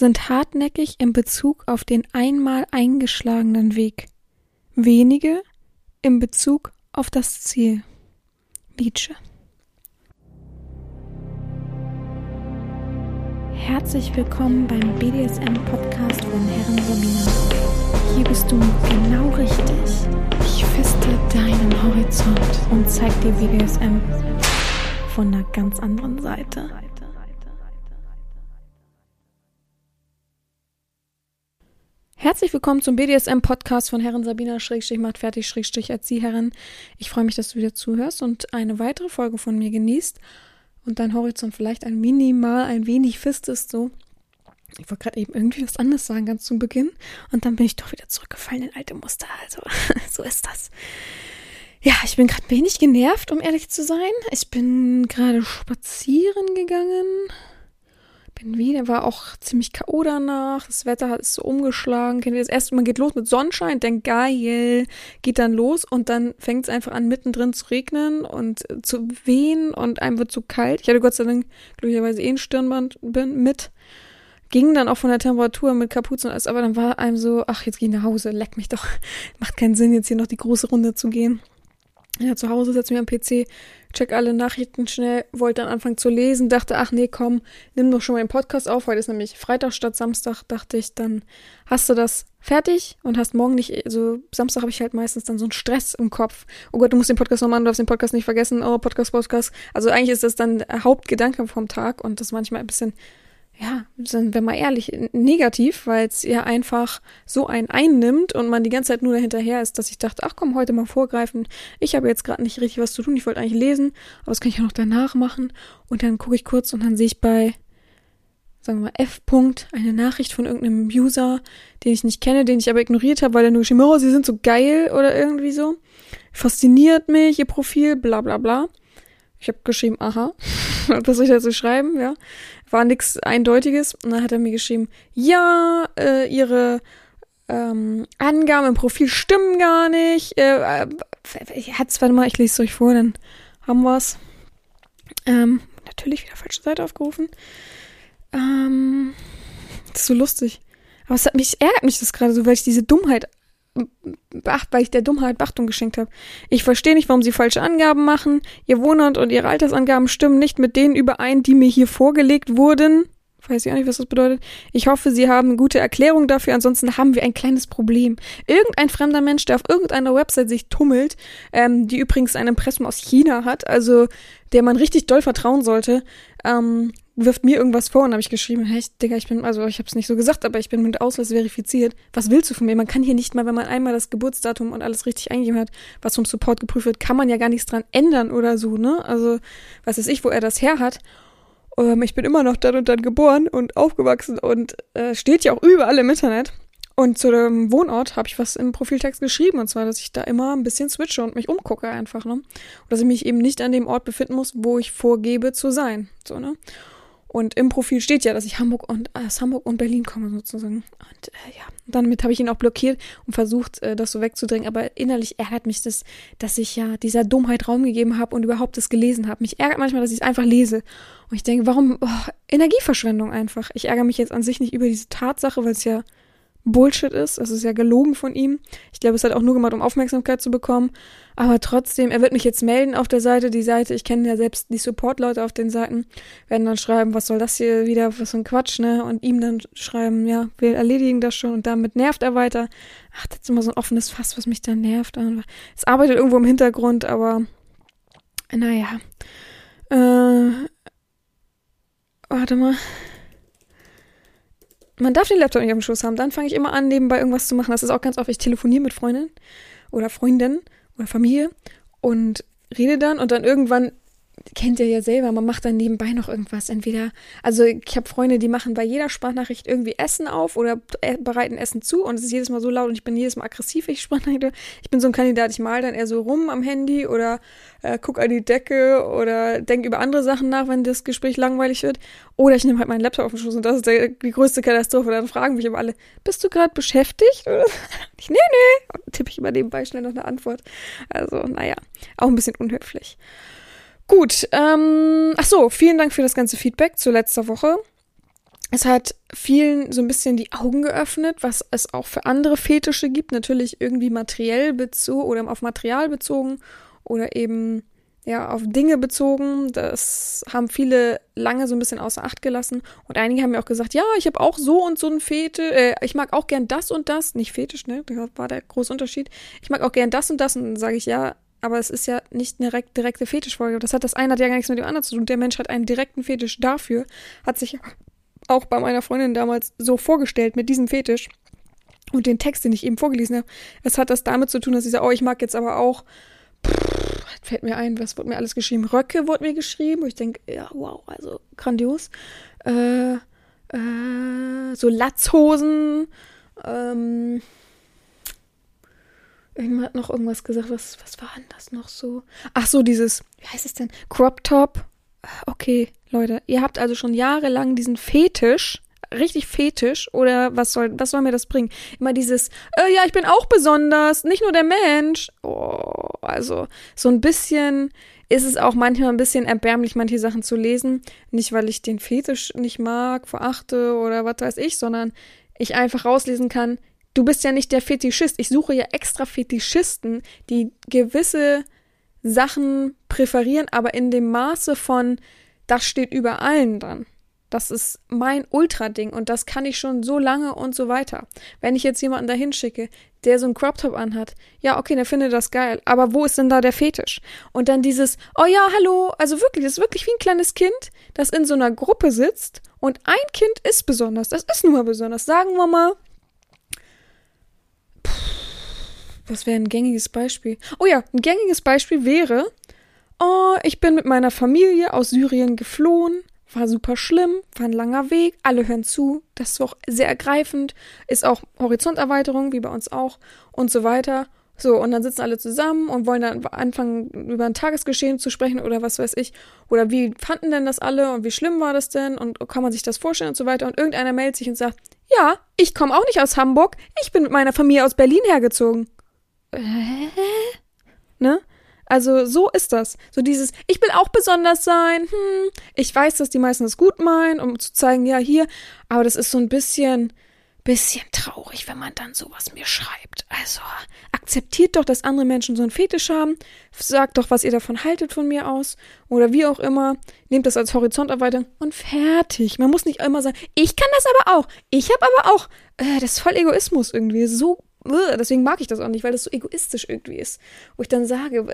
sind hartnäckig in Bezug auf den einmal eingeschlagenen Weg, wenige in Bezug auf das Ziel. Nietzsche. Herzlich willkommen beim BDSM-Podcast von Herren Sabina. Hier bist du genau richtig. Ich feste deinen Horizont und zeig dir BDSM von einer ganz anderen Seite. Herzlich willkommen zum BDSM-Podcast von Herren Sabina Schrägstrich macht fertig Schrägstrich Erzieherin. Ich freue mich, dass du wieder zuhörst und eine weitere Folge von mir genießt und dein Horizont vielleicht ein minimal, ein wenig fistest so. Ich wollte gerade eben irgendwie was anderes sagen, ganz zum Beginn. Und dann bin ich doch wieder zurückgefallen in alte Muster. Also, so ist das. Ja, ich bin gerade wenig genervt, um ehrlich zu sein. Ich bin gerade spazieren gegangen bin wieder, war auch ziemlich K.O. danach. Das Wetter hat es so umgeschlagen. Kennt ihr das erste Mal geht los mit Sonnenschein, denkt geil, geht dann los und dann fängt es einfach an, mittendrin zu regnen und zu wehen und einem wird zu kalt. Ich hatte Gott sei Dank glücklicherweise eh ein Stirnband mit. Ging dann auch von der Temperatur mit Kapuze und alles, aber dann war einem so, ach, jetzt geh ich nach Hause, leck mich doch. Macht keinen Sinn, jetzt hier noch die große Runde zu gehen. Ja, zu Hause setze mich am PC, check alle Nachrichten schnell, wollte dann anfangen zu lesen, dachte, ach nee, komm, nimm doch schon mal den Podcast auf. Heute ist nämlich Freitag statt Samstag, dachte ich, dann hast du das fertig und hast morgen nicht, also Samstag habe ich halt meistens dann so einen Stress im Kopf. Oh Gott, du musst den Podcast noch machen, du darfst den Podcast nicht vergessen. Oh, Podcast, Podcast. Also eigentlich ist das dann der Hauptgedanke vom Tag und das manchmal ein bisschen ja, sind wir mal ehrlich, negativ, weil es ja einfach so einen einnimmt und man die ganze Zeit nur dahinterher ist, dass ich dachte, ach komm, heute mal vorgreifen. Ich habe jetzt gerade nicht richtig was zu tun, ich wollte eigentlich lesen, aber das kann ich ja noch danach machen. Und dann gucke ich kurz und dann sehe ich bei, sagen wir mal, F. -Punkt eine Nachricht von irgendeinem User, den ich nicht kenne, den ich aber ignoriert habe, weil er nur geschrieben, oh, sie sind so geil oder irgendwie so. Fasziniert mich, ihr Profil, bla bla bla. Ich habe geschrieben, aha, was soll ich dazu schreiben, ja war nichts Eindeutiges. Und dann hat er mir geschrieben, ja, äh, ihre ähm, Angaben im Profil stimmen gar nicht. Äh, äh, hat's, warte mal, ich lese es euch vor, dann haben wir's. Ähm, natürlich wieder falsche Seite aufgerufen. Ähm, das ist so lustig. Aber es hat mich, ärgert mich das gerade so, weil ich diese Dummheit weil ich der Dummheit Beachtung geschenkt habe. Ich verstehe nicht, warum sie falsche Angaben machen. Ihr Wohnort und ihre Altersangaben stimmen nicht mit denen überein, die mir hier vorgelegt wurden. Weiß ich auch nicht, was das bedeutet. Ich hoffe, Sie haben gute Erklärung dafür. Ansonsten haben wir ein kleines Problem. Irgendein fremder Mensch, der auf irgendeiner Website sich tummelt, ähm, die übrigens ein Impressum aus China hat, also der man richtig doll vertrauen sollte, ähm, wirft mir irgendwas vor und habe ich geschrieben, hey, Digga, ich bin, also ich habe es nicht so gesagt, aber ich bin mit Ausweis verifiziert. Was willst du von mir? Man kann hier nicht mal, wenn man einmal das Geburtsdatum und alles richtig eingegeben hat, was vom Support geprüft wird, kann man ja gar nichts dran ändern oder so, ne? Also, was weiß ich, wo er das her hat. Ähm, ich bin immer noch dann und dann geboren und aufgewachsen und äh, steht ja auch überall im Internet. Und zu dem Wohnort habe ich was im Profiltext geschrieben, und zwar, dass ich da immer ein bisschen switche und mich umgucke einfach, ne? Und dass ich mich eben nicht an dem Ort befinden muss, wo ich vorgebe zu sein. So, ne? Und im Profil steht ja, dass ich Hamburg und äh, aus Hamburg und Berlin komme sozusagen. Und äh, ja, damit habe ich ihn auch blockiert und versucht, äh, das so wegzudrängen. Aber innerlich ärgert mich das, dass ich ja dieser Dummheit Raum gegeben habe und überhaupt das gelesen habe. Mich ärgert manchmal, dass ich es einfach lese. Und ich denke, warum oh, Energieverschwendung einfach? Ich ärgere mich jetzt an sich nicht über diese Tatsache, weil es ja Bullshit ist. Es ist ja gelogen von ihm. Ich glaube, es hat auch nur gemacht, um Aufmerksamkeit zu bekommen. Aber trotzdem, er wird mich jetzt melden auf der Seite. Die Seite, ich kenne ja selbst die Support-Leute auf den Seiten, werden dann schreiben, was soll das hier wieder, was für ein Quatsch, ne? Und ihm dann schreiben, ja, wir erledigen das schon und damit nervt er weiter. Ach, das ist immer so ein offenes Fass, was mich da nervt. Es arbeitet irgendwo im Hintergrund, aber naja. Äh, warte mal man darf den Laptop nicht auf dem Schoß haben. Dann fange ich immer an, nebenbei irgendwas zu machen. Das ist auch ganz oft, ich telefoniere mit Freundinnen oder Freundinnen oder Familie und rede dann und dann irgendwann kennt ihr ja selber, man macht dann nebenbei noch irgendwas. Entweder, also ich habe Freunde, die machen bei jeder Sprachnachricht irgendwie Essen auf oder äh, bereiten Essen zu und es ist jedes Mal so laut und ich bin jedes Mal aggressiv, ich Sprachnachricht. Ich bin so ein Kandidat, ich mal dann eher so rum am Handy oder äh, guck an die Decke oder denk über andere Sachen nach, wenn das Gespräch langweilig wird. Oder ich nehme halt meinen Laptop auf den Schoß und das ist der, die größte Katastrophe. Dann fragen mich aber alle, bist du gerade beschäftigt? Ich, nee, nee. Und tippe ich immer nebenbei schnell noch eine Antwort. Also, naja, auch ein bisschen unhöflich. Gut, ähm, ach so, vielen Dank für das ganze Feedback zu letzter Woche. es hat vielen so ein bisschen die Augen geöffnet, was es auch für andere Fetische gibt, natürlich irgendwie materiell bezogen oder auf Material bezogen oder eben ja auf Dinge bezogen. Das haben viele lange so ein bisschen außer Acht gelassen und einige haben mir auch gesagt, ja, ich habe auch so und so ein Fetisch, äh, ich mag auch gern das und das, nicht Fetisch, ne? Das war der große Unterschied. Ich mag auch gern das und das und dann sage ich ja, aber es ist ja nicht eine direkte Fetischfolge. Das hat das eine hat ja gar nichts mit dem anderen zu tun. Der Mensch hat einen direkten Fetisch dafür, hat sich auch bei meiner Freundin damals so vorgestellt mit diesem Fetisch. Und den Text, den ich eben vorgelesen habe, es hat das damit zu tun, dass sie sagt, oh, ich mag jetzt aber auch, pff, fällt mir ein, was wurde mir alles geschrieben? Röcke wurde mir geschrieben, wo ich denke, ja, wow, also grandios. Äh, äh, so Latzhosen, ähm, Irgendwann hat noch irgendwas gesagt. Was, was war denn das noch so? Ach so, dieses, wie heißt es denn? Crop Top. Okay, Leute, ihr habt also schon jahrelang diesen Fetisch, richtig Fetisch, oder was soll, was soll mir das bringen? Immer dieses, äh, ja, ich bin auch besonders, nicht nur der Mensch. Oh, also, so ein bisschen ist es auch manchmal ein bisschen erbärmlich, manche Sachen zu lesen. Nicht, weil ich den Fetisch nicht mag, verachte oder was weiß ich, sondern ich einfach rauslesen kann, du bist ja nicht der Fetischist. Ich suche ja extra Fetischisten, die gewisse Sachen präferieren, aber in dem Maße von, das steht über allen dann. Das ist mein Ultra-Ding und das kann ich schon so lange und so weiter. Wenn ich jetzt jemanden dahin schicke, der so einen Crop-Top anhat, ja, okay, der findet das geil, aber wo ist denn da der Fetisch? Und dann dieses, oh ja, hallo, also wirklich, das ist wirklich wie ein kleines Kind, das in so einer Gruppe sitzt und ein Kind ist besonders, das ist nun mal besonders, sagen wir mal, Was wäre ein gängiges Beispiel? Oh ja, ein gängiges Beispiel wäre, oh, ich bin mit meiner Familie aus Syrien geflohen, war super schlimm, war ein langer Weg, alle hören zu, das ist auch sehr ergreifend, ist auch Horizonterweiterung, wie bei uns auch und so weiter. So, und dann sitzen alle zusammen und wollen dann anfangen, über ein Tagesgeschehen zu sprechen oder was weiß ich. Oder wie fanden denn das alle und wie schlimm war das denn und kann man sich das vorstellen und so weiter. Und irgendeiner meldet sich und sagt, ja, ich komme auch nicht aus Hamburg, ich bin mit meiner Familie aus Berlin hergezogen äh? Ne? Also so ist das. So dieses, ich will auch besonders sein. Hm, ich weiß, dass die meisten das gut meinen, um zu zeigen, ja, hier. Aber das ist so ein bisschen, bisschen traurig, wenn man dann sowas mir schreibt. Also akzeptiert doch, dass andere Menschen so einen Fetisch haben. Sagt doch, was ihr davon haltet von mir aus. Oder wie auch immer. Nehmt das als Horizonterweiterung und fertig. Man muss nicht immer sagen, ich kann das aber auch. Ich habe aber auch. Äh, das ist voll Egoismus irgendwie. So deswegen mag ich das auch nicht, weil das so egoistisch irgendwie ist. Wo ich dann sage,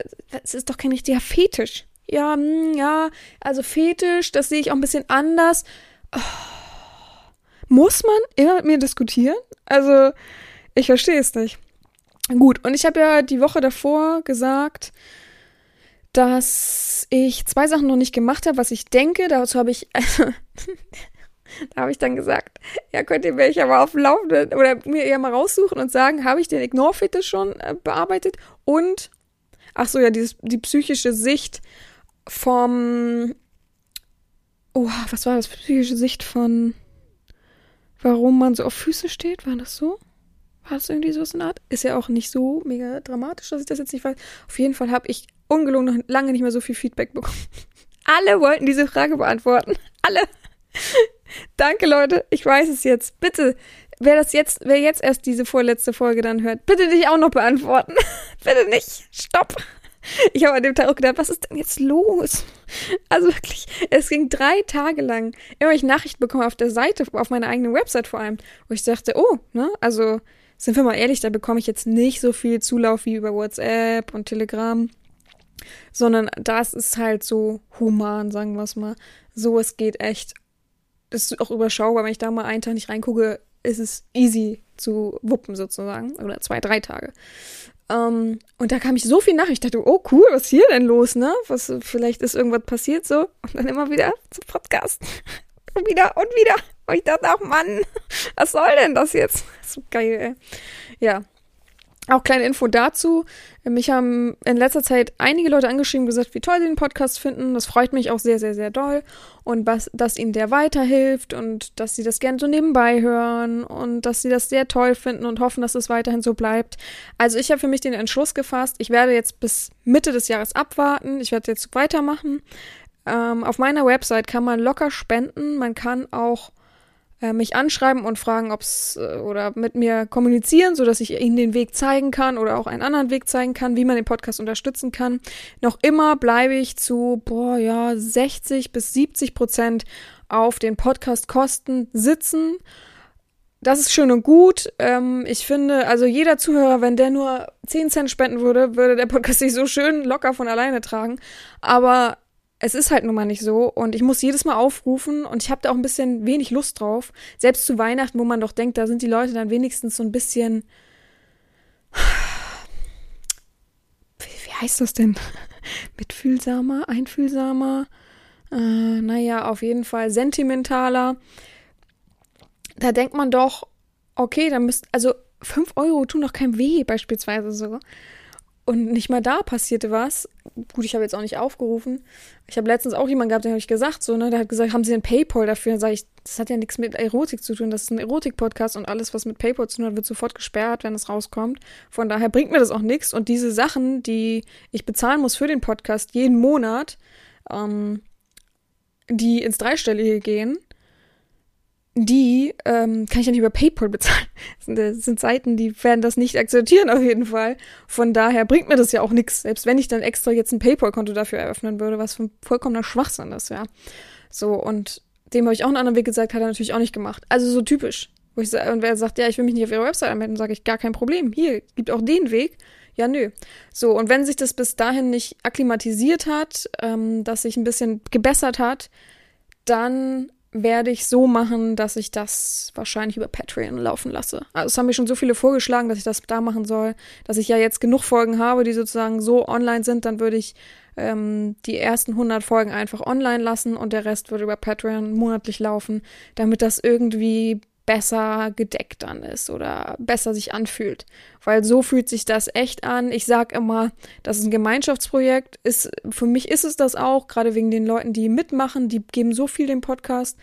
es ist doch kein richtiger Fetisch. Ja, hm, ja, also Fetisch, das sehe ich auch ein bisschen anders. Oh. Muss man immer mit mir diskutieren? Also, ich verstehe es nicht. Gut, und ich habe ja die Woche davor gesagt, dass ich zwei Sachen noch nicht gemacht habe, was ich denke. Dazu habe ich, also, Da habe ich dann gesagt, ja, könnt ihr mich aber auf dem Laufenden oder mir ja mal raussuchen und sagen, habe ich den Ignore-Fetisch schon äh, bearbeitet? Und, ach so, ja, dieses, die psychische Sicht vom, oh, was war das? Psychische Sicht von, warum man so auf Füße steht? War das so? War das irgendwie so eine Art? Ist ja auch nicht so mega dramatisch, dass ich das jetzt nicht weiß. Auf jeden Fall habe ich ungelogen noch lange nicht mehr so viel Feedback bekommen. Alle wollten diese Frage beantworten. Alle. Danke, Leute. Ich weiß es jetzt. Bitte, wer das jetzt, wer jetzt erst diese vorletzte Folge dann hört, bitte dich auch noch beantworten. bitte nicht. Stopp. Ich habe an dem Tag auch gedacht, was ist denn jetzt los? Also wirklich, es ging drei Tage lang, immer ich Nachrichten bekomme auf der Seite, auf meiner eigenen Website vor allem, wo ich dachte, oh, ne, also sind wir mal ehrlich, da bekomme ich jetzt nicht so viel Zulauf wie über WhatsApp und Telegram, sondern das ist halt so human, sagen wir es mal. So, es geht echt das ist auch überschaubar. Wenn ich da mal einen Tag nicht reingucke, ist es easy zu wuppen sozusagen. Oder zwei, drei Tage. Um, ähm, und da kam ich so viel nach. Ich dachte, oh cool, was ist hier denn los, ne? Was, vielleicht ist irgendwas passiert so. Und dann immer wieder zum Podcast. und wieder und wieder. Und ich dachte, ach Mann, was soll denn das jetzt? So geil, ey. Ja, auch kleine Info dazu. Mich haben in letzter Zeit einige Leute angeschrieben gesagt, wie toll sie den Podcast finden. Das freut mich auch sehr, sehr, sehr doll. Und was, dass ihnen der weiterhilft und dass sie das gerne so nebenbei hören und dass sie das sehr toll finden und hoffen, dass es weiterhin so bleibt. Also ich habe für mich den Entschluss gefasst, ich werde jetzt bis Mitte des Jahres abwarten. Ich werde jetzt weitermachen. Ähm, auf meiner Website kann man locker spenden. Man kann auch äh, mich anschreiben und fragen, ob's äh, oder mit mir kommunizieren, so dass ich ihnen den Weg zeigen kann oder auch einen anderen Weg zeigen kann, wie man den Podcast unterstützen kann. Noch immer bleibe ich zu, boah, ja, 60 bis 70 Prozent auf den Podcast-Kosten sitzen. Das ist schön und gut. Ähm, ich finde, also jeder Zuhörer, wenn der nur 10 Cent spenden würde, würde der Podcast sich so schön locker von alleine tragen. Aber es ist halt nun mal nicht so und ich muss jedes Mal aufrufen und ich habe da auch ein bisschen wenig Lust drauf. Selbst zu Weihnachten, wo man doch denkt, da sind die Leute dann wenigstens so ein bisschen. Wie, wie heißt das denn? Mitfühlsamer, einfühlsamer, äh, naja, auf jeden Fall sentimentaler. Da denkt man doch, okay, dann müsst, also 5 Euro tun doch keinem weh, beispielsweise so. Und nicht mal da passierte was. Gut, ich habe jetzt auch nicht aufgerufen. Ich habe letztens auch jemanden gehabt, der habe ich gesagt, so, ne, der hat gesagt, haben Sie ein PayPal dafür? Dann sage ich, das hat ja nichts mit Erotik zu tun. Das ist ein Erotik-Podcast und alles, was mit PayPal zu tun hat, wird sofort gesperrt, wenn es rauskommt. Von daher bringt mir das auch nichts. Und diese Sachen, die ich bezahlen muss für den Podcast jeden Monat, ähm, die ins Dreistellige gehen, die ähm, kann ich ja nicht über PayPal bezahlen. Das sind, das sind, Seiten, die werden das nicht akzeptieren auf jeden Fall. Von daher bringt mir das ja auch nichts, selbst wenn ich dann extra jetzt ein PayPal-Konto dafür eröffnen würde, was von vollkommener Schwachsinn ist, ja. So, und dem habe ich auch einen anderen Weg gesagt, hat er natürlich auch nicht gemacht. Also so typisch. Wo ich, und wer sagt, ja, ich will mich nicht auf ihre Website anmelden, sage ich, gar kein Problem. Hier, gibt auch den Weg. Ja, nö. So, und wenn sich das bis dahin nicht akklimatisiert hat, ähm, dass sich ein bisschen gebessert hat, dann werde ich so machen, dass ich das wahrscheinlich über Patreon laufen lasse. Also es haben mir schon so viele vorgeschlagen, dass ich das da machen soll, dass ich ja jetzt genug Folgen habe, die sozusagen so online sind, dann würde ich ähm, die ersten 100 Folgen einfach online lassen und der Rest würde über Patreon monatlich laufen, damit das irgendwie besser gedeckt dann ist oder besser sich anfühlt. Weil so fühlt sich das echt an. Ich sag immer, das ist ein Gemeinschaftsprojekt. Ist, für mich ist es das auch, gerade wegen den Leuten, die mitmachen, die geben so viel dem Podcast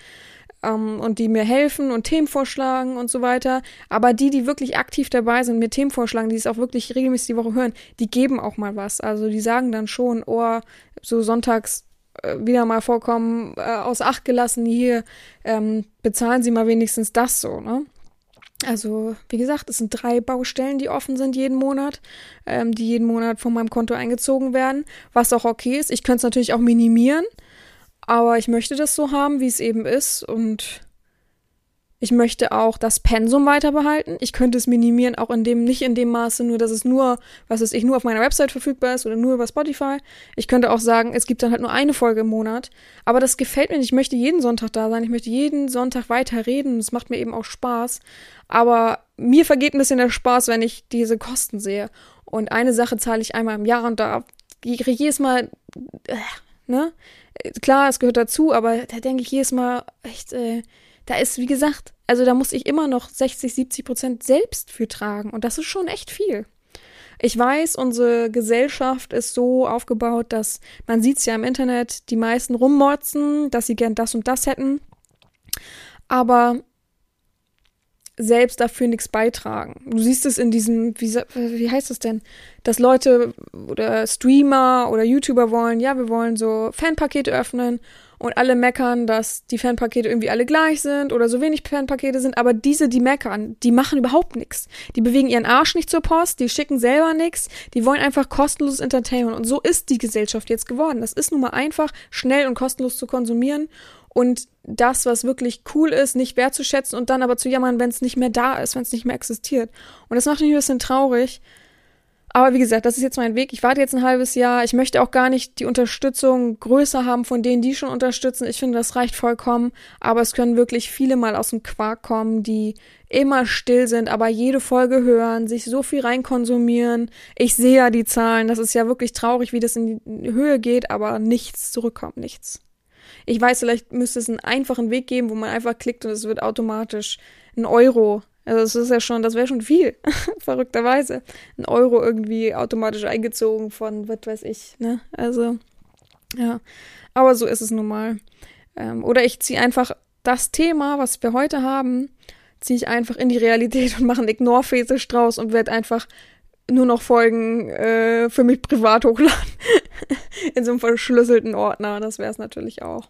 ähm, und die mir helfen und Themen vorschlagen und so weiter. Aber die, die wirklich aktiv dabei sind, mir Themen vorschlagen, die es auch wirklich regelmäßig die Woche hören, die geben auch mal was. Also die sagen dann schon, oh, so sonntags wieder mal vorkommen, äh, aus Acht gelassen, hier ähm, bezahlen Sie mal wenigstens das so, ne? Also, wie gesagt, es sind drei Baustellen, die offen sind jeden Monat, ähm, die jeden Monat von meinem Konto eingezogen werden, was auch okay ist. Ich könnte es natürlich auch minimieren, aber ich möchte das so haben, wie es eben ist und ich möchte auch das Pensum weiter behalten. Ich könnte es minimieren, auch in dem, nicht in dem Maße, nur dass es nur, was weiß ich, nur auf meiner Website verfügbar ist oder nur über Spotify. Ich könnte auch sagen, es gibt dann halt nur eine Folge im Monat. Aber das gefällt mir nicht. Ich möchte jeden Sonntag da sein. Ich möchte jeden Sonntag weiter reden. Das macht mir eben auch Spaß. Aber mir vergeht ein bisschen der Spaß, wenn ich diese Kosten sehe. Und eine Sache zahle ich einmal im Jahr und da jedes Mal, äh, ne? Klar, es gehört dazu, aber da denke ich jedes Mal echt, äh, da ist, wie gesagt, also da muss ich immer noch 60, 70 Prozent selbst für tragen. Und das ist schon echt viel. Ich weiß, unsere Gesellschaft ist so aufgebaut, dass man sieht es ja im Internet, die meisten rummorzen, dass sie gern das und das hätten. Aber selbst dafür nichts beitragen. Du siehst es in diesem, wie, wie heißt das denn, dass Leute oder Streamer oder YouTuber wollen, ja, wir wollen so Fanpakete öffnen und alle meckern, dass die Fanpakete irgendwie alle gleich sind oder so wenig Fanpakete sind, aber diese, die meckern, die machen überhaupt nichts. Die bewegen ihren Arsch nicht zur Post, die schicken selber nichts, die wollen einfach kostenloses Entertainment und so ist die Gesellschaft jetzt geworden. Das ist nun mal einfach, schnell und kostenlos zu konsumieren und das, was wirklich cool ist, nicht wertzuschätzen und dann aber zu jammern, wenn es nicht mehr da ist, wenn es nicht mehr existiert. Und das macht mich ein bisschen traurig, aber wie gesagt, das ist jetzt mein Weg. Ich warte jetzt ein halbes Jahr. Ich möchte auch gar nicht die Unterstützung größer haben von denen, die schon unterstützen. Ich finde, das reicht vollkommen. Aber es können wirklich viele mal aus dem Quark kommen, die immer still sind, aber jede Folge hören, sich so viel reinkonsumieren. Ich sehe ja die Zahlen. Das ist ja wirklich traurig, wie das in die Höhe geht, aber nichts zurückkommt, nichts. Ich weiß, vielleicht müsste es einen einfachen Weg geben, wo man einfach klickt und es wird automatisch ein Euro also das ist ja schon, das wäre schon viel, verrückterweise. Ein Euro irgendwie automatisch eingezogen von, was weiß ich, ne? Also, ja. Aber so ist es nun mal. Ähm, oder ich ziehe einfach das Thema, was wir heute haben, ziehe ich einfach in die Realität und mache einen Ignore-Fetisch draus und werde einfach nur noch Folgen äh, für mich privat hochladen. in so einem verschlüsselten Ordner. Das wäre es natürlich auch.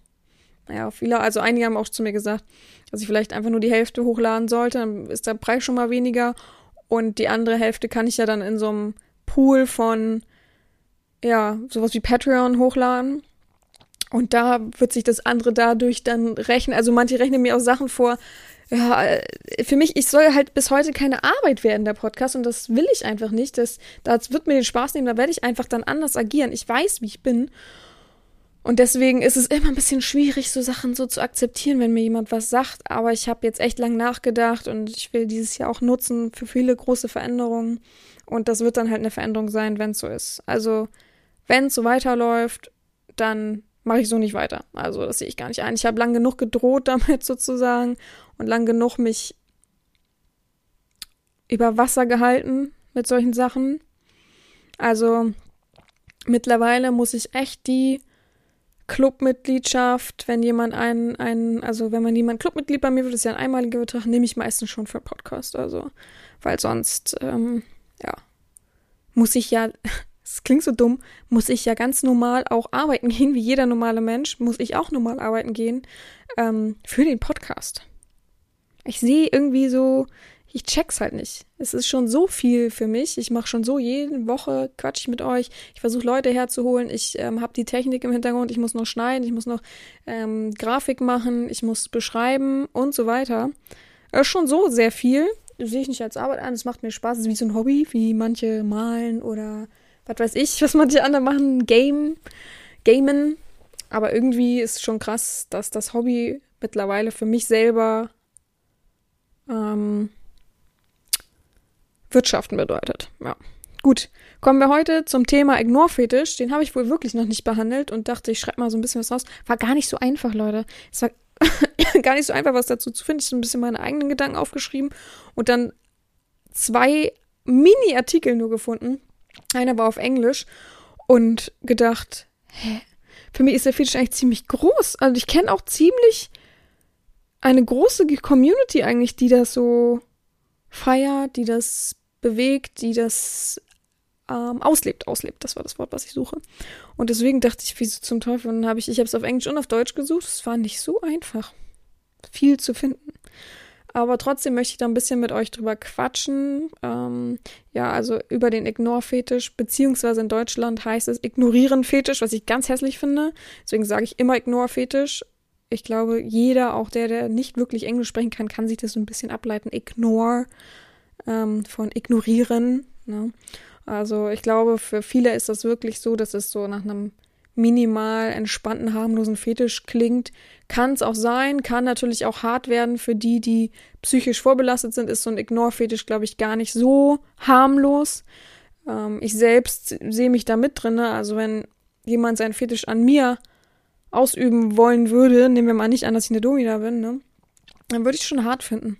naja, viele, also einige haben auch zu mir gesagt, dass ich vielleicht einfach nur die Hälfte hochladen sollte, dann ist der Preis schon mal weniger und die andere Hälfte kann ich ja dann in so einem Pool von, ja, sowas wie Patreon hochladen. Und da wird sich das andere dadurch dann rechnen. Also manche rechnen mir auch Sachen vor. Ja, äh, für mich, ich soll halt bis heute keine Arbeit werden, der Podcast, und das will ich einfach nicht. Das, das wird mir den Spaß nehmen, da werde ich einfach dann anders agieren. Ich weiß, wie ich bin. Und deswegen ist es immer ein bisschen schwierig, so Sachen so zu akzeptieren, wenn mir jemand was sagt. Aber ich habe jetzt echt lang nachgedacht und ich will dieses Jahr auch nutzen für viele große Veränderungen. Und das wird dann halt eine Veränderung sein, wenn es so ist. Also, wenn es so weiterläuft, dann mache ich so nicht weiter. Also, das sehe ich gar nicht ein. Ich habe lang genug gedroht damit sozusagen und lang genug mich über Wasser gehalten mit solchen Sachen. Also, mittlerweile muss ich echt die Clubmitgliedschaft, wenn jemand einen, einen, also wenn man jemand Clubmitglied bei mir wird, ist ja ein einmaliger Betrag, nehme ich meistens schon für Podcast. Also, weil sonst, ähm, ja, muss ich ja, es klingt so dumm, muss ich ja ganz normal auch arbeiten gehen, wie jeder normale Mensch, muss ich auch normal arbeiten gehen, ähm, für den Podcast. Ich sehe irgendwie so, ich check's halt nicht. Es ist schon so viel für mich. Ich mache schon so jede Woche quatsch ich mit euch. Ich versuche Leute herzuholen. Ich ähm, habe die Technik im Hintergrund. Ich muss noch schneiden. Ich muss noch ähm, Grafik machen. Ich muss beschreiben und so weiter. Ist schon so sehr viel. Sehe ich nicht als Arbeit an. Es macht mir Spaß. Es ist wie so ein Hobby, wie manche malen oder was weiß ich, was manche andere machen. Game, Gamen. Aber irgendwie ist schon krass, dass das Hobby mittlerweile für mich selber ähm, Wirtschaften bedeutet. Ja. Gut, kommen wir heute zum Thema Ignore-Fetisch. Den habe ich wohl wirklich noch nicht behandelt und dachte, ich schreibe mal so ein bisschen was raus. War gar nicht so einfach, Leute. Es war gar nicht so einfach, was dazu zu finden. Ich habe so ein bisschen meine eigenen Gedanken aufgeschrieben und dann zwei Mini-Artikel nur gefunden. Einer war auf Englisch und gedacht, hä? Für mich ist der Fetisch eigentlich ziemlich groß. Also ich kenne auch ziemlich eine große Community eigentlich, die das so feiert, die das bewegt, die das ähm, auslebt, auslebt. Das war das Wort, was ich suche. Und deswegen dachte ich, wieso zum Teufel? Und dann habe ich, ich habe es auf Englisch und auf Deutsch gesucht. Es war nicht so einfach, viel zu finden. Aber trotzdem möchte ich da ein bisschen mit euch drüber quatschen. Ähm, ja, also über den Ignore-Fetisch, beziehungsweise in Deutschland heißt es Ignorieren-Fetisch, was ich ganz hässlich finde. Deswegen sage ich immer Ignore-Fetisch. Ich glaube, jeder, auch der, der nicht wirklich Englisch sprechen kann, kann sich das so ein bisschen ableiten. Ignore ähm, von ignorieren. Ne? Also ich glaube, für viele ist das wirklich so, dass es so nach einem minimal entspannten, harmlosen Fetisch klingt. Kann es auch sein, kann natürlich auch hart werden für die, die psychisch vorbelastet sind, ist so ein Ignore-Fetisch, glaube ich, gar nicht so harmlos. Ähm, ich selbst sehe mich da mit drin. Also wenn jemand seinen Fetisch an mir ausüben wollen würde, nehmen wir mal nicht an, dass ich eine Domina bin, ne? Dann würde ich schon hart finden.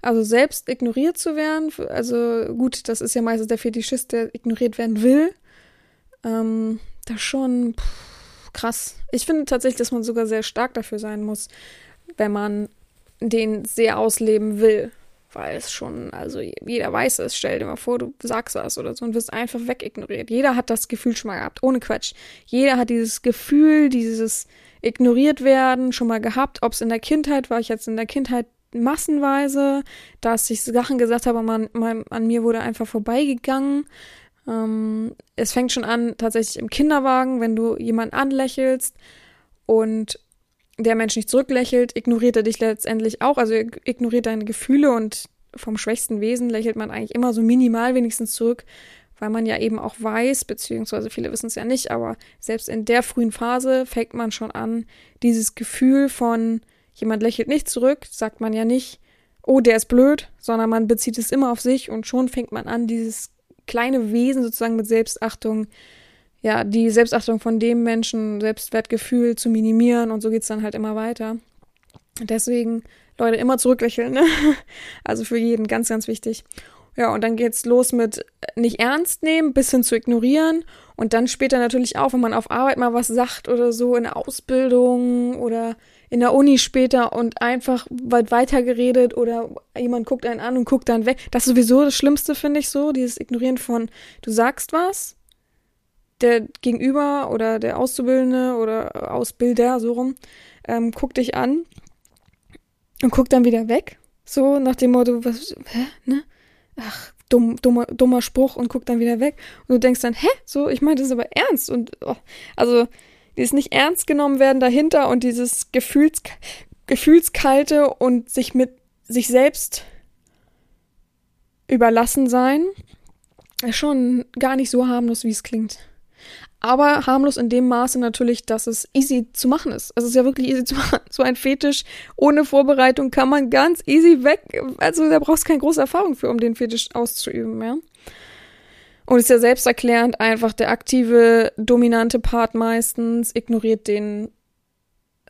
Also selbst ignoriert zu werden, also gut, das ist ja meistens der Fetischist, der ignoriert werden will. Ähm, das schon pff, krass. Ich finde tatsächlich, dass man sogar sehr stark dafür sein muss, wenn man den sehr ausleben will. Weil es schon, also jeder weiß es. Stell dir mal vor, du sagst was oder so und wirst einfach wegignoriert. Jeder hat das Gefühl schon mal gehabt, ohne Quatsch. Jeder hat dieses Gefühl, dieses ignoriert werden schon mal gehabt. Ob es in der Kindheit war, ich jetzt in der Kindheit massenweise, dass ich Sachen gesagt habe, man, man, an mir wurde einfach vorbeigegangen. Ähm, es fängt schon an, tatsächlich im Kinderwagen, wenn du jemanden anlächelst und der Mensch nicht zurücklächelt, ignoriert er dich letztendlich auch, also ignoriert deine Gefühle und vom schwächsten Wesen lächelt man eigentlich immer so minimal wenigstens zurück, weil man ja eben auch weiß, beziehungsweise viele wissen es ja nicht, aber selbst in der frühen Phase fängt man schon an, dieses Gefühl von jemand lächelt nicht zurück, sagt man ja nicht, oh, der ist blöd, sondern man bezieht es immer auf sich und schon fängt man an, dieses kleine Wesen sozusagen mit Selbstachtung, ja, die Selbstachtung von dem Menschen, Selbstwertgefühl zu minimieren und so geht es dann halt immer weiter. Deswegen, Leute, immer zurücklächeln, ne? Also für jeden ganz, ganz wichtig. Ja, und dann geht's los mit nicht ernst nehmen, bis hin zu ignorieren und dann später natürlich auch, wenn man auf Arbeit mal was sagt oder so in der Ausbildung oder in der Uni später und einfach weit weiter geredet oder jemand guckt einen an und guckt dann weg. Das ist sowieso das Schlimmste, finde ich so, dieses Ignorieren von, du sagst was der Gegenüber oder der Auszubildende oder Ausbilder, so rum, ähm, guckt dich an und guckt dann wieder weg. So nach dem Motto, was, hä, ne? Ach, dumm, dummer, dummer Spruch und guckt dann wieder weg. Und du denkst dann, hä? So, ich meine das ist aber ernst. Und oh, also dieses nicht ernst genommen werden dahinter und dieses Gefühls, Gefühlskalte und sich mit sich selbst überlassen sein, ist schon gar nicht so harmlos, wie es klingt. Aber harmlos in dem Maße natürlich, dass es easy zu machen ist. Es ist ja wirklich easy zu machen. So ein Fetisch ohne Vorbereitung kann man ganz easy weg. Also da brauchst du keine große Erfahrung für, um den Fetisch auszuüben, ja. Und ist ja selbsterklärend einfach der aktive, dominante Part meistens ignoriert den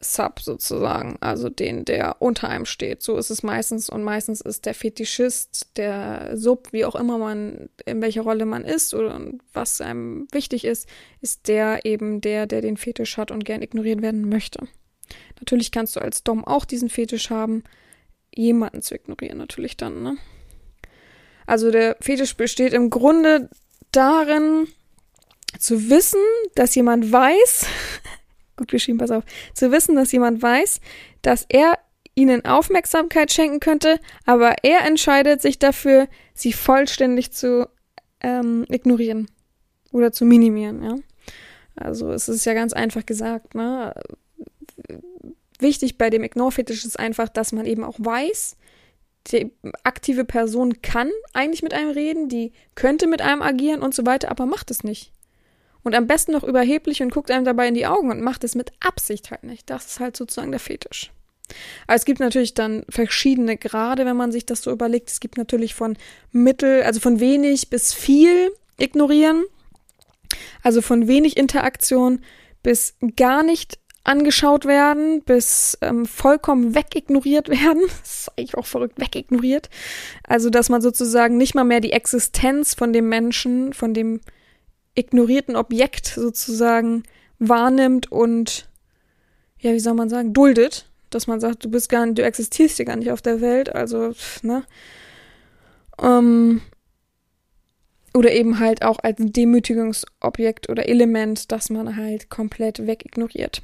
Sub sozusagen, also den, der unter einem steht. So ist es meistens und meistens ist der Fetischist, der Sub, wie auch immer man, in welcher Rolle man ist oder was einem wichtig ist, ist der eben der, der den Fetisch hat und gern ignoriert werden möchte. Natürlich kannst du als Dom auch diesen Fetisch haben, jemanden zu ignorieren natürlich dann, ne? Also der Fetisch besteht im Grunde darin, zu wissen, dass jemand weiß, gut geschrieben, pass auf, zu wissen, dass jemand weiß, dass er ihnen Aufmerksamkeit schenken könnte, aber er entscheidet sich dafür, sie vollständig zu ähm, ignorieren oder zu minimieren, ja. Also es ist ja ganz einfach gesagt, ne? Wichtig bei dem Ignore-Fetisch ist einfach, dass man eben auch weiß, die aktive Person kann eigentlich mit einem reden, die könnte mit einem agieren und so weiter, aber macht es nicht. Und am besten noch überheblich und guckt einem dabei in die Augen und macht es mit Absicht halt nicht. Das ist halt sozusagen der Fetisch. Aber es gibt natürlich dann verschiedene Grade, wenn man sich das so überlegt. Es gibt natürlich von mittel, also von wenig bis viel ignorieren. Also von wenig Interaktion bis gar nicht angeschaut werden, bis ähm, vollkommen wegignoriert werden. Das ist eigentlich auch verrückt, wegignoriert. Also, dass man sozusagen nicht mal mehr die Existenz von dem Menschen, von dem ignorierten Objekt sozusagen wahrnimmt und, ja, wie soll man sagen, duldet, dass man sagt, du bist gar nicht, du existierst hier gar nicht auf der Welt, also, ne? Ähm, oder eben halt auch als Demütigungsobjekt oder Element, das man halt komplett wegignoriert.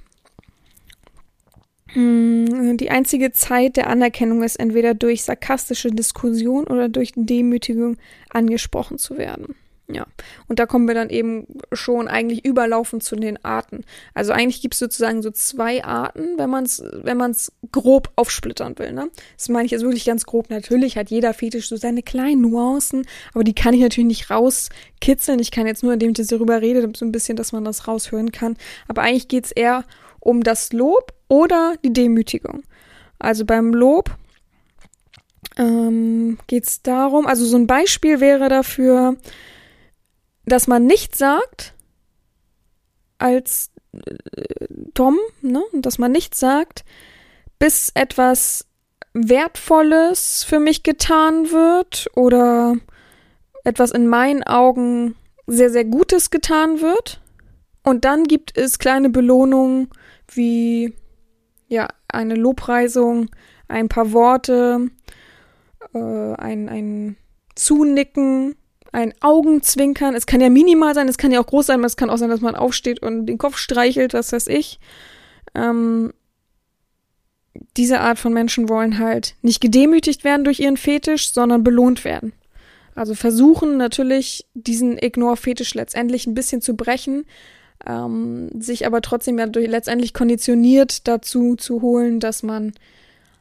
Hm, die einzige Zeit der Anerkennung ist entweder durch sarkastische Diskussion oder durch Demütigung angesprochen zu werden. Ja, und da kommen wir dann eben schon eigentlich überlaufend zu den Arten. Also eigentlich gibt es sozusagen so zwei Arten, wenn man es wenn man's grob aufsplittern will. Ne? Das meine ich jetzt wirklich ganz grob. Natürlich hat jeder Fetisch so seine kleinen Nuancen, aber die kann ich natürlich nicht rauskitzeln. Ich kann jetzt nur, indem ich darüber rede, so ein bisschen, dass man das raushören kann. Aber eigentlich geht es eher um das Lob oder die Demütigung. Also beim Lob ähm, geht es darum, also so ein Beispiel wäre dafür, dass man nicht sagt, als äh, Tom, ne, dass man nicht sagt, bis etwas Wertvolles für mich getan wird oder etwas in meinen Augen sehr, sehr Gutes getan wird. Und dann gibt es kleine Belohnungen wie ja, eine Lobpreisung, ein paar Worte, äh, ein, ein Zunicken ein Augenzwinkern. Es kann ja minimal sein, es kann ja auch groß sein, es kann auch sein, dass man aufsteht und den Kopf streichelt, was weiß ich. Ähm, diese Art von Menschen wollen halt nicht gedemütigt werden durch ihren Fetisch, sondern belohnt werden. Also versuchen natürlich diesen Ignore-Fetisch letztendlich ein bisschen zu brechen, ähm, sich aber trotzdem ja durch, letztendlich konditioniert dazu zu holen, dass man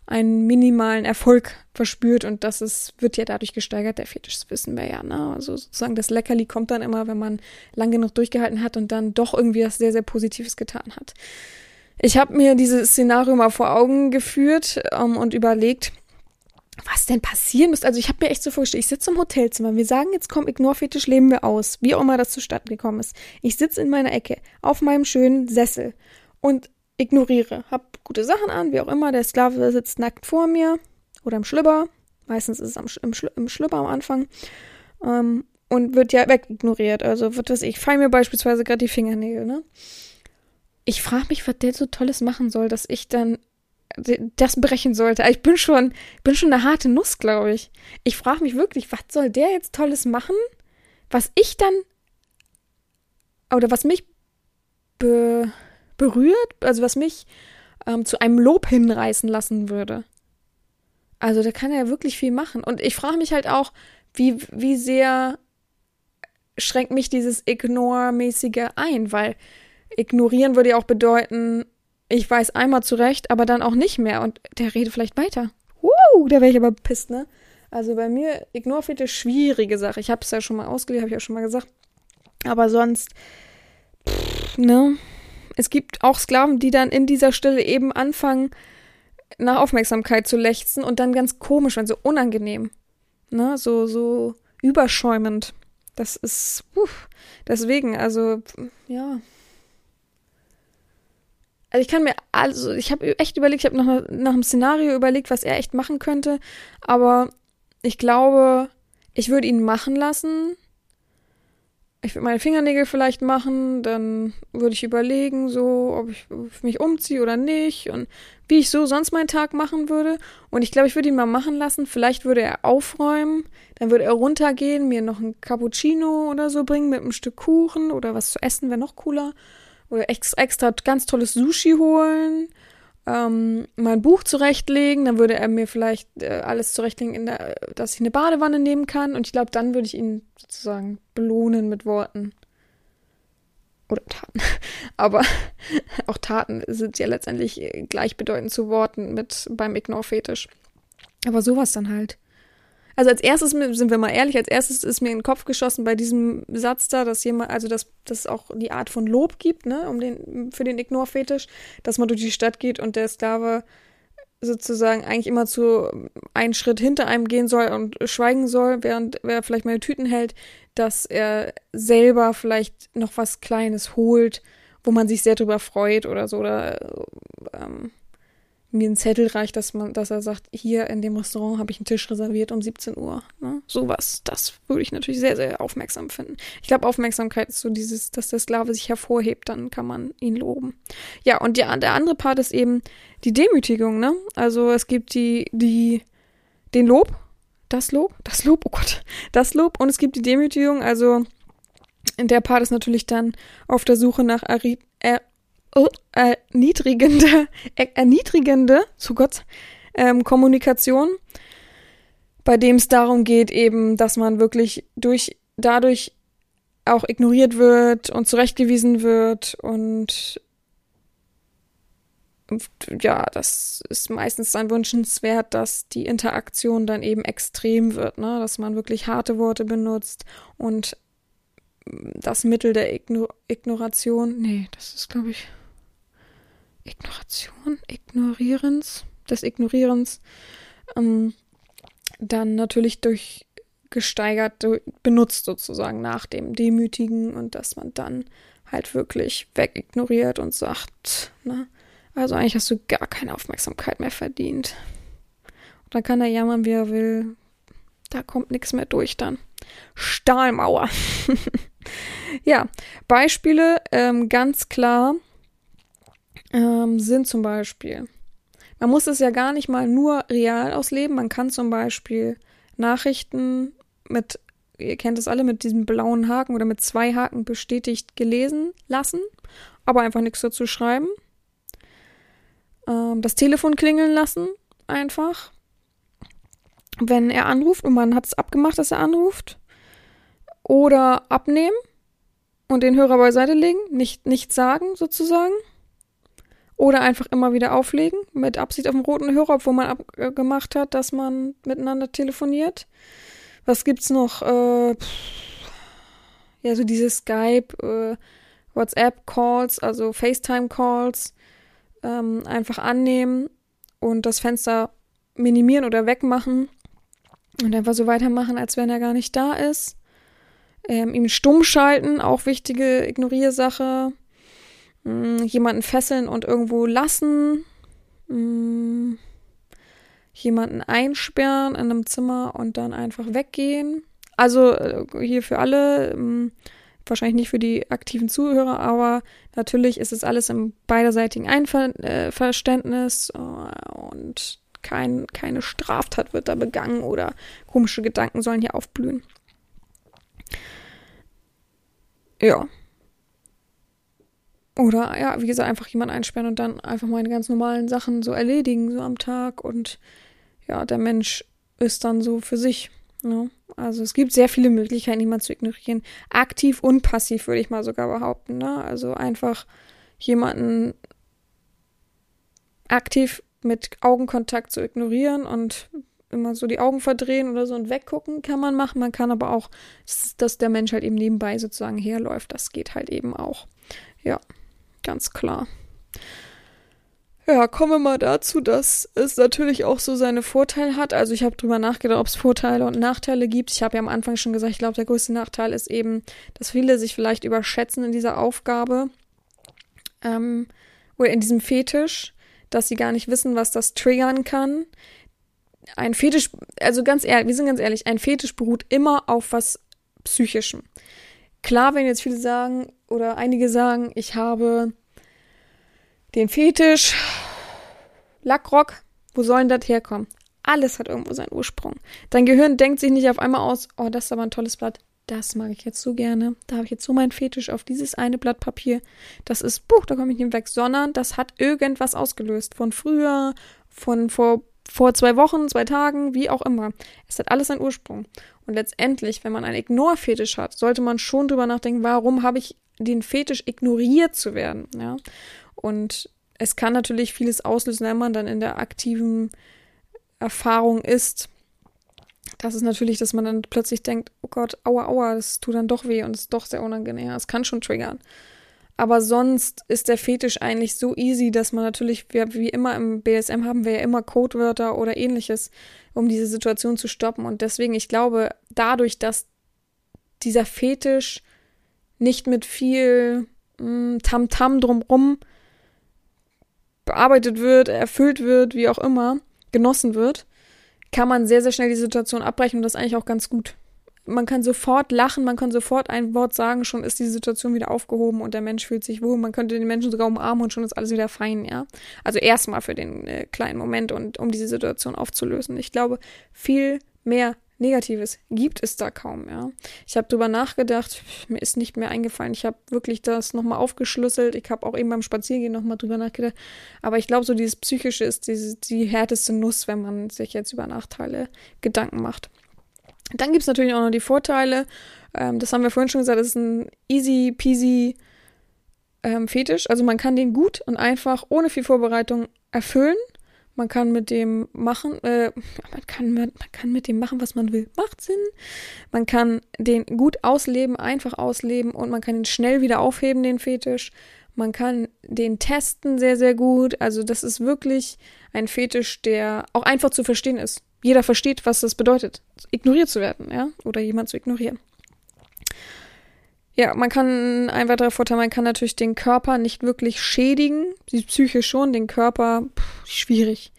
einen minimalen Erfolg verspürt und das ist, wird ja dadurch gesteigert, der Fetisch, das wissen wir ja, ne? Also sozusagen das Leckerli kommt dann immer, wenn man lang genug durchgehalten hat und dann doch irgendwie was sehr, sehr Positives getan hat. Ich habe mir dieses Szenario mal vor Augen geführt ähm, und überlegt, was denn passieren muss. Also ich habe mir echt so vorgestellt, ich sitze im Hotelzimmer, wir sagen jetzt, komm, Ignore-Fetisch leben wir aus, wie auch immer das zustande gekommen ist. Ich sitze in meiner Ecke auf meinem schönen Sessel und ignoriere. Hab gute Sachen an, wie auch immer. Der Sklave sitzt nackt vor mir oder im Schlüpper. Meistens ist es am, im, Schl im Schlüpper am Anfang. Ähm, und wird ja wegignoriert. Also, was weiß ich, fall mir beispielsweise gerade die Fingernägel, ne? Ich frage mich, was der so Tolles machen soll, dass ich dann das brechen sollte. Ich bin schon, bin schon eine harte Nuss, glaube ich. Ich frage mich wirklich, was soll der jetzt Tolles machen, was ich dann oder was mich be, berührt, also was mich ähm, zu einem Lob hinreißen lassen würde. Also da kann er ja wirklich viel machen. Und ich frage mich halt auch, wie, wie sehr schränkt mich dieses Ignore-mäßige ein, weil ignorieren würde ja auch bedeuten, ich weiß einmal zurecht, aber dann auch nicht mehr und der redet vielleicht weiter. Uh, da wäre ich aber pisst, ne? Also bei mir, Ignore-Fetisch, schwierige Sache. Ich habe es ja schon mal ausgelegt, habe ich ja schon mal gesagt. Aber sonst, pff, ne? Es gibt auch Sklaven, die dann in dieser Stille eben anfangen, nach Aufmerksamkeit zu lechzen und dann ganz komisch und so unangenehm. Ne? So, so überschäumend. Das ist, uff, deswegen, also, ja. Also ich kann mir, also ich habe echt überlegt, ich habe nach, nach einem Szenario überlegt, was er echt machen könnte, aber ich glaube, ich würde ihn machen lassen, ich würde meine Fingernägel vielleicht machen, dann würde ich überlegen, so, ob ich, mich umziehe oder nicht und wie ich so sonst meinen Tag machen würde. Und ich glaube, ich würde ihn mal machen lassen. Vielleicht würde er aufräumen, dann würde er runtergehen, mir noch ein Cappuccino oder so bringen mit einem Stück Kuchen oder was zu essen wäre noch cooler. Oder extra ganz tolles Sushi holen ähm, mein Buch zurechtlegen, dann würde er mir vielleicht äh, alles zurechtlegen, der, dass ich eine Badewanne nehmen kann und ich glaube, dann würde ich ihn sozusagen belohnen mit Worten. Oder Taten. Aber auch Taten sind ja letztendlich gleichbedeutend zu Worten mit beim Ignore-Fetisch. Aber sowas dann halt. Also als erstes, sind wir mal ehrlich, als erstes ist mir in den Kopf geschossen bei diesem Satz da, dass jemand, also dass, dass es auch die Art von Lob gibt, ne, um den, für den Ignore-Fetisch, dass man durch die Stadt geht und der Sklave sozusagen eigentlich immer zu einen Schritt hinter einem gehen soll und schweigen soll, während wer vielleicht meine Tüten hält, dass er selber vielleicht noch was Kleines holt, wo man sich sehr drüber freut oder so, oder ähm, mir einen Zettel reicht, dass man, dass er sagt, hier in dem Restaurant habe ich einen Tisch reserviert um 17 Uhr. Ne? Sowas, das würde ich natürlich sehr, sehr aufmerksam finden. Ich glaube, Aufmerksamkeit ist so dieses, dass der Sklave sich hervorhebt, dann kann man ihn loben. Ja, und ja, der andere Part ist eben die Demütigung, ne? Also es gibt die, die, den Lob, das Lob, das Lob, oh Gott, das Lob und es gibt die Demütigung, also der Part ist natürlich dann auf der Suche nach Ari er erniedrigende, erniedrigende, zu Gott, ähm, Kommunikation, bei dem es darum geht, eben, dass man wirklich durch, dadurch auch ignoriert wird und zurechtgewiesen wird und ja, das ist meistens dann wünschenswert, dass die Interaktion dann eben extrem wird, ne? dass man wirklich harte Worte benutzt und das Mittel der Igno Ignoration, nee, das ist, glaube ich, Ignoration, Ignorierens, des Ignorierens, ähm, dann natürlich durch gesteigert benutzt sozusagen nach dem Demütigen und dass man dann halt wirklich wegignoriert und sagt, ne, also eigentlich hast du gar keine Aufmerksamkeit mehr verdient. Und dann kann er jammern, wie er will. Da kommt nichts mehr durch dann. Stahlmauer. ja, Beispiele ähm, ganz klar ähm, sind zum Beispiel, man muss es ja gar nicht mal nur real ausleben, man kann zum Beispiel Nachrichten mit, ihr kennt es alle, mit diesem blauen Haken oder mit zwei Haken bestätigt gelesen lassen, aber einfach nichts dazu schreiben. Ähm, das Telefon klingeln lassen, einfach. Wenn er anruft und man hat es abgemacht, dass er anruft. Oder abnehmen und den Hörer beiseite legen, nicht, nichts sagen sozusagen. Oder einfach immer wieder auflegen, mit Absicht auf dem roten Hörer, obwohl man abgemacht hat, dass man miteinander telefoniert. Was gibt's noch? Äh, ja, so diese Skype, äh, WhatsApp-Calls, also FaceTime-Calls, ähm, einfach annehmen und das Fenster minimieren oder wegmachen und einfach so weitermachen, als wenn er gar nicht da ist. Ähm, ihm stumm schalten, auch wichtige Ignoriersache mh, hm, jemanden fesseln und irgendwo lassen, mh, hm, jemanden einsperren in einem Zimmer und dann einfach weggehen. Also äh, hier für alle, mh, hm, wahrscheinlich nicht für die aktiven Zuhörer, aber natürlich ist es alles im beiderseitigen Einverständnis äh, und kein, keine Straftat wird da begangen oder komische Gedanken sollen hier aufblühen. Ja, oder ja, wie gesagt, einfach jemand einsperren und dann einfach meine ganz normalen Sachen so erledigen, so am Tag. Und ja, der Mensch ist dann so für sich. Ne? Also es gibt sehr viele Möglichkeiten, jemanden zu ignorieren. Aktiv und passiv, würde ich mal sogar behaupten. Ne? Also einfach jemanden aktiv mit Augenkontakt zu ignorieren und immer so die Augen verdrehen oder so und weggucken kann man machen. Man kann aber auch, dass der Mensch halt eben nebenbei sozusagen herläuft. Das geht halt eben auch. Ja, ganz klar. Ja, kommen wir mal dazu, dass es natürlich auch so seine Vorteile hat. Also ich habe drüber nachgedacht, ob es Vorteile und Nachteile gibt. Ich habe ja am Anfang schon gesagt, ich glaube, der größte Nachteil ist eben, dass viele sich vielleicht überschätzen in dieser Aufgabe ähm, oder in diesem Fetisch, dass sie gar nicht wissen, was das triggern kann. Ein Fetisch, also ganz ehrlich, wir sind ganz ehrlich, ein Fetisch beruht immer auf was Psychischem. Klar, wenn jetzt viele sagen oder einige sagen, ich habe den Fetisch, Lackrock, wo soll denn das herkommen? Alles hat irgendwo seinen Ursprung. Dein Gehirn denkt sich nicht auf einmal aus, oh, das ist aber ein tolles Blatt. Das mag ich jetzt so gerne. Da habe ich jetzt so meinen Fetisch auf dieses eine Blatt Papier. Das ist, buch, da komme ich nicht weg, sondern das hat irgendwas ausgelöst. Von früher, von vor, vor zwei Wochen, zwei Tagen, wie auch immer. Es hat alles einen Ursprung. Und letztendlich, wenn man einen Ignore-Fetisch hat, sollte man schon drüber nachdenken, warum habe ich den Fetisch ignoriert zu werden, ja. Und es kann natürlich vieles auslösen, wenn man dann in der aktiven Erfahrung ist. Das ist natürlich, dass man dann plötzlich denkt, oh Gott, aua, aua, das tut dann doch weh und ist doch sehr unangenehm. Es kann schon triggern. Aber sonst ist der Fetisch eigentlich so easy, dass man natürlich, wie immer im BSM haben wir ja immer Codewörter oder ähnliches, um diese Situation zu stoppen. Und deswegen, ich glaube, dadurch, dass dieser Fetisch nicht mit viel mm, Tamtam -Tam drumrum bearbeitet wird, erfüllt wird, wie auch immer, genossen wird, kann man sehr, sehr schnell die Situation abbrechen und das eigentlich auch ganz gut man kann sofort lachen, man kann sofort ein Wort sagen, schon ist die Situation wieder aufgehoben und der Mensch fühlt sich wohl. Man könnte den Menschen sogar umarmen und schon ist alles wieder fein, ja. Also erstmal für den äh, kleinen Moment und um diese Situation aufzulösen. Ich glaube, viel mehr Negatives gibt es da kaum, ja. Ich habe drüber nachgedacht, mir ist nicht mehr eingefallen. Ich habe wirklich das nochmal aufgeschlüsselt. Ich habe auch eben beim Spaziergehen nochmal drüber nachgedacht. Aber ich glaube, so dieses Psychische ist diese, die härteste Nuss, wenn man sich jetzt über Nachteile Gedanken macht. Dann gibt es natürlich auch noch die Vorteile. Ähm, das haben wir vorhin schon gesagt, das ist ein easy peasy ähm, Fetisch. Also man kann den gut und einfach ohne viel Vorbereitung erfüllen. Man kann mit dem machen, äh, man, kann, man, man kann mit dem machen, was man will. Macht Sinn. Man kann den gut ausleben, einfach ausleben und man kann ihn schnell wieder aufheben, den Fetisch. Man kann den testen sehr, sehr gut. Also das ist wirklich ein Fetisch, der auch einfach zu verstehen ist jeder versteht, was das bedeutet, ignoriert zu werden, ja, oder jemand zu ignorieren. Ja, man kann, ein weiterer Vorteil, man kann natürlich den Körper nicht wirklich schädigen, die Psyche schon, den Körper, pff, schwierig.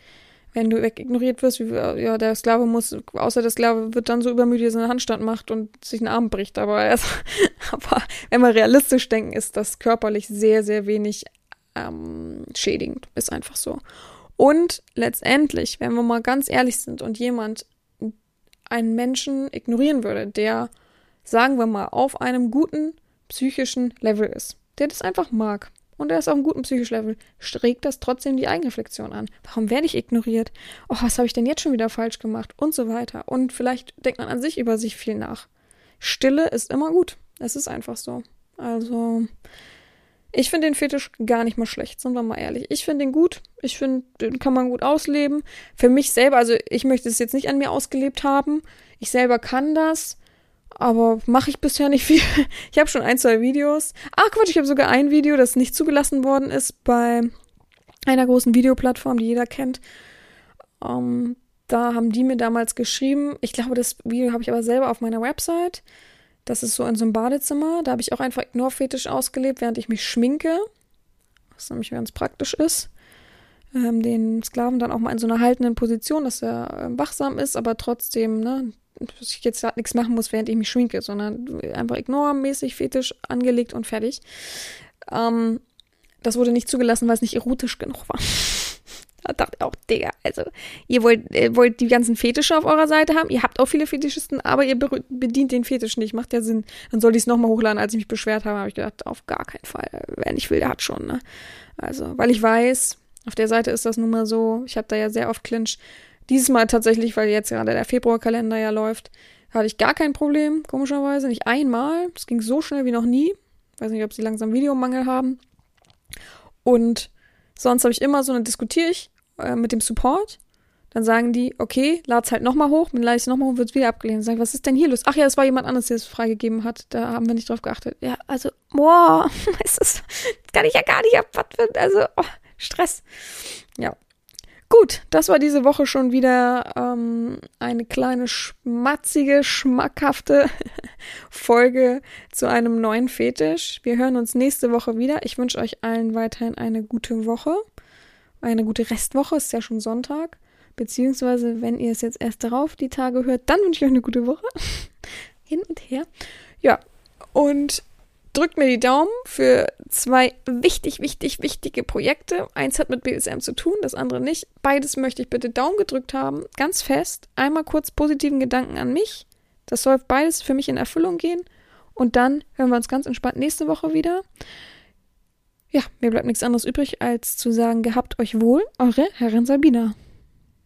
Wenn du ignoriert wirst, wie, ja, der Sklave muss, außer der Sklave wird dann so übermütig seinen Handstand macht und sich einen Arm bricht, aber, also, aber wenn wir realistisch denken, ist das körperlich sehr, sehr wenig ähm, schädigend, ist einfach so. Und letztendlich, wenn wir mal ganz ehrlich sind und jemand einen Menschen ignorieren würde, der, sagen wir mal, auf einem guten psychischen Level ist, der das einfach mag und der ist auf einem guten psychischen Level, streckt das trotzdem die Eigenreflexion an. Warum werde ich ignoriert? Oh, was habe ich denn jetzt schon wieder falsch gemacht? Und so weiter. Und vielleicht denkt man an sich über sich viel nach. Stille ist immer gut. Es ist einfach so. Also, ich finde den Fetisch gar nicht mal schlecht, sind wir mal ehrlich. Ich finde den gut. Ich finde, den kann man gut ausleben. Für mich selber, also ich möchte es jetzt nicht an mir ausgelebt haben. Ich selber kann das, aber mache ich bisher nicht viel. Ich habe schon ein, zwei Videos. Ach Quatsch, ich habe sogar ein Video, das nicht zugelassen worden ist bei einer großen Videoplattform, die jeder kennt. Um, ähm, da haben die mir damals geschrieben. Ich glaube, das Video habe ich aber selber auf meiner Website. Das ist so in so einem Badezimmer. Da habe ich auch einfach Ignore-Fetisch ausgelebt, während ich mich schminke. Was nämlich ganz praktisch ist. Ähm, den Sklaven dann auch mal in so einer haltenden Position, dass er äh, wachsam ist, aber trotzdem, ne, dass ich jetzt halt nichts machen muss, während ich mich schminke, sondern einfach Ignore-mäßig Fetisch angelegt und fertig. Ähm, das wurde nicht zugelassen, weil es nicht erotisch genug war. Da dachte ich auch, Digga, also ihr wollt, ihr wollt die ganzen Fetische auf eurer Seite haben, ihr habt auch viele Fetischisten, aber ihr bedient den Fetisch nicht, macht ja Sinn. Dann soll ich es nochmal hochladen, als ich mich beschwert habe, habe ich gedacht, auf gar keinen Fall. Wer nicht will, der hat schon, ne? Also, weil ich weiß, auf der Seite ist das nun mal so, ich habe da ja sehr oft Clinch. Dieses Mal tatsächlich, weil jetzt gerade der Februarkalender ja läuft, hatte ich gar kein Problem, komischerweise. Nicht einmal. Es ging so schnell wie noch nie. Weiß nicht, ob sie langsam Videomangel haben. Und sonst habe ich immer so, dann diskutiere ich äh, mit dem Support. Dann sagen die, okay, lad's halt nochmal hoch, dann lade ich es nochmal hoch, wird wieder abgelehnt. Dann ich, was ist denn hier los? Ach ja, das war jemand anderes, der es freigegeben hat. Da haben wir nicht drauf geachtet. Ja, also, boah, ist das, kann ich ja gar nicht ab, was für, also, oh, Stress. Ja. Gut, das war diese Woche schon wieder ähm, eine kleine schmatzige, schmackhafte Folge zu einem neuen Fetisch. Wir hören uns nächste Woche wieder. Ich wünsche euch allen weiterhin eine gute Woche eine gute Restwoche, ist ja schon Sonntag. Beziehungsweise, wenn ihr es jetzt erst darauf die Tage hört, dann wünsche ich euch eine gute Woche. Hin und her. Ja, und drückt mir die Daumen für zwei wichtig, wichtig, wichtige Projekte. Eins hat mit BSM zu tun, das andere nicht. Beides möchte ich bitte Daumen gedrückt haben, ganz fest. Einmal kurz positiven Gedanken an mich. Das soll beides für mich in Erfüllung gehen. Und dann hören wir uns ganz entspannt nächste Woche wieder. Ja, mir bleibt nichts anderes übrig, als zu sagen, gehabt euch wohl, eure Herrin Sabina.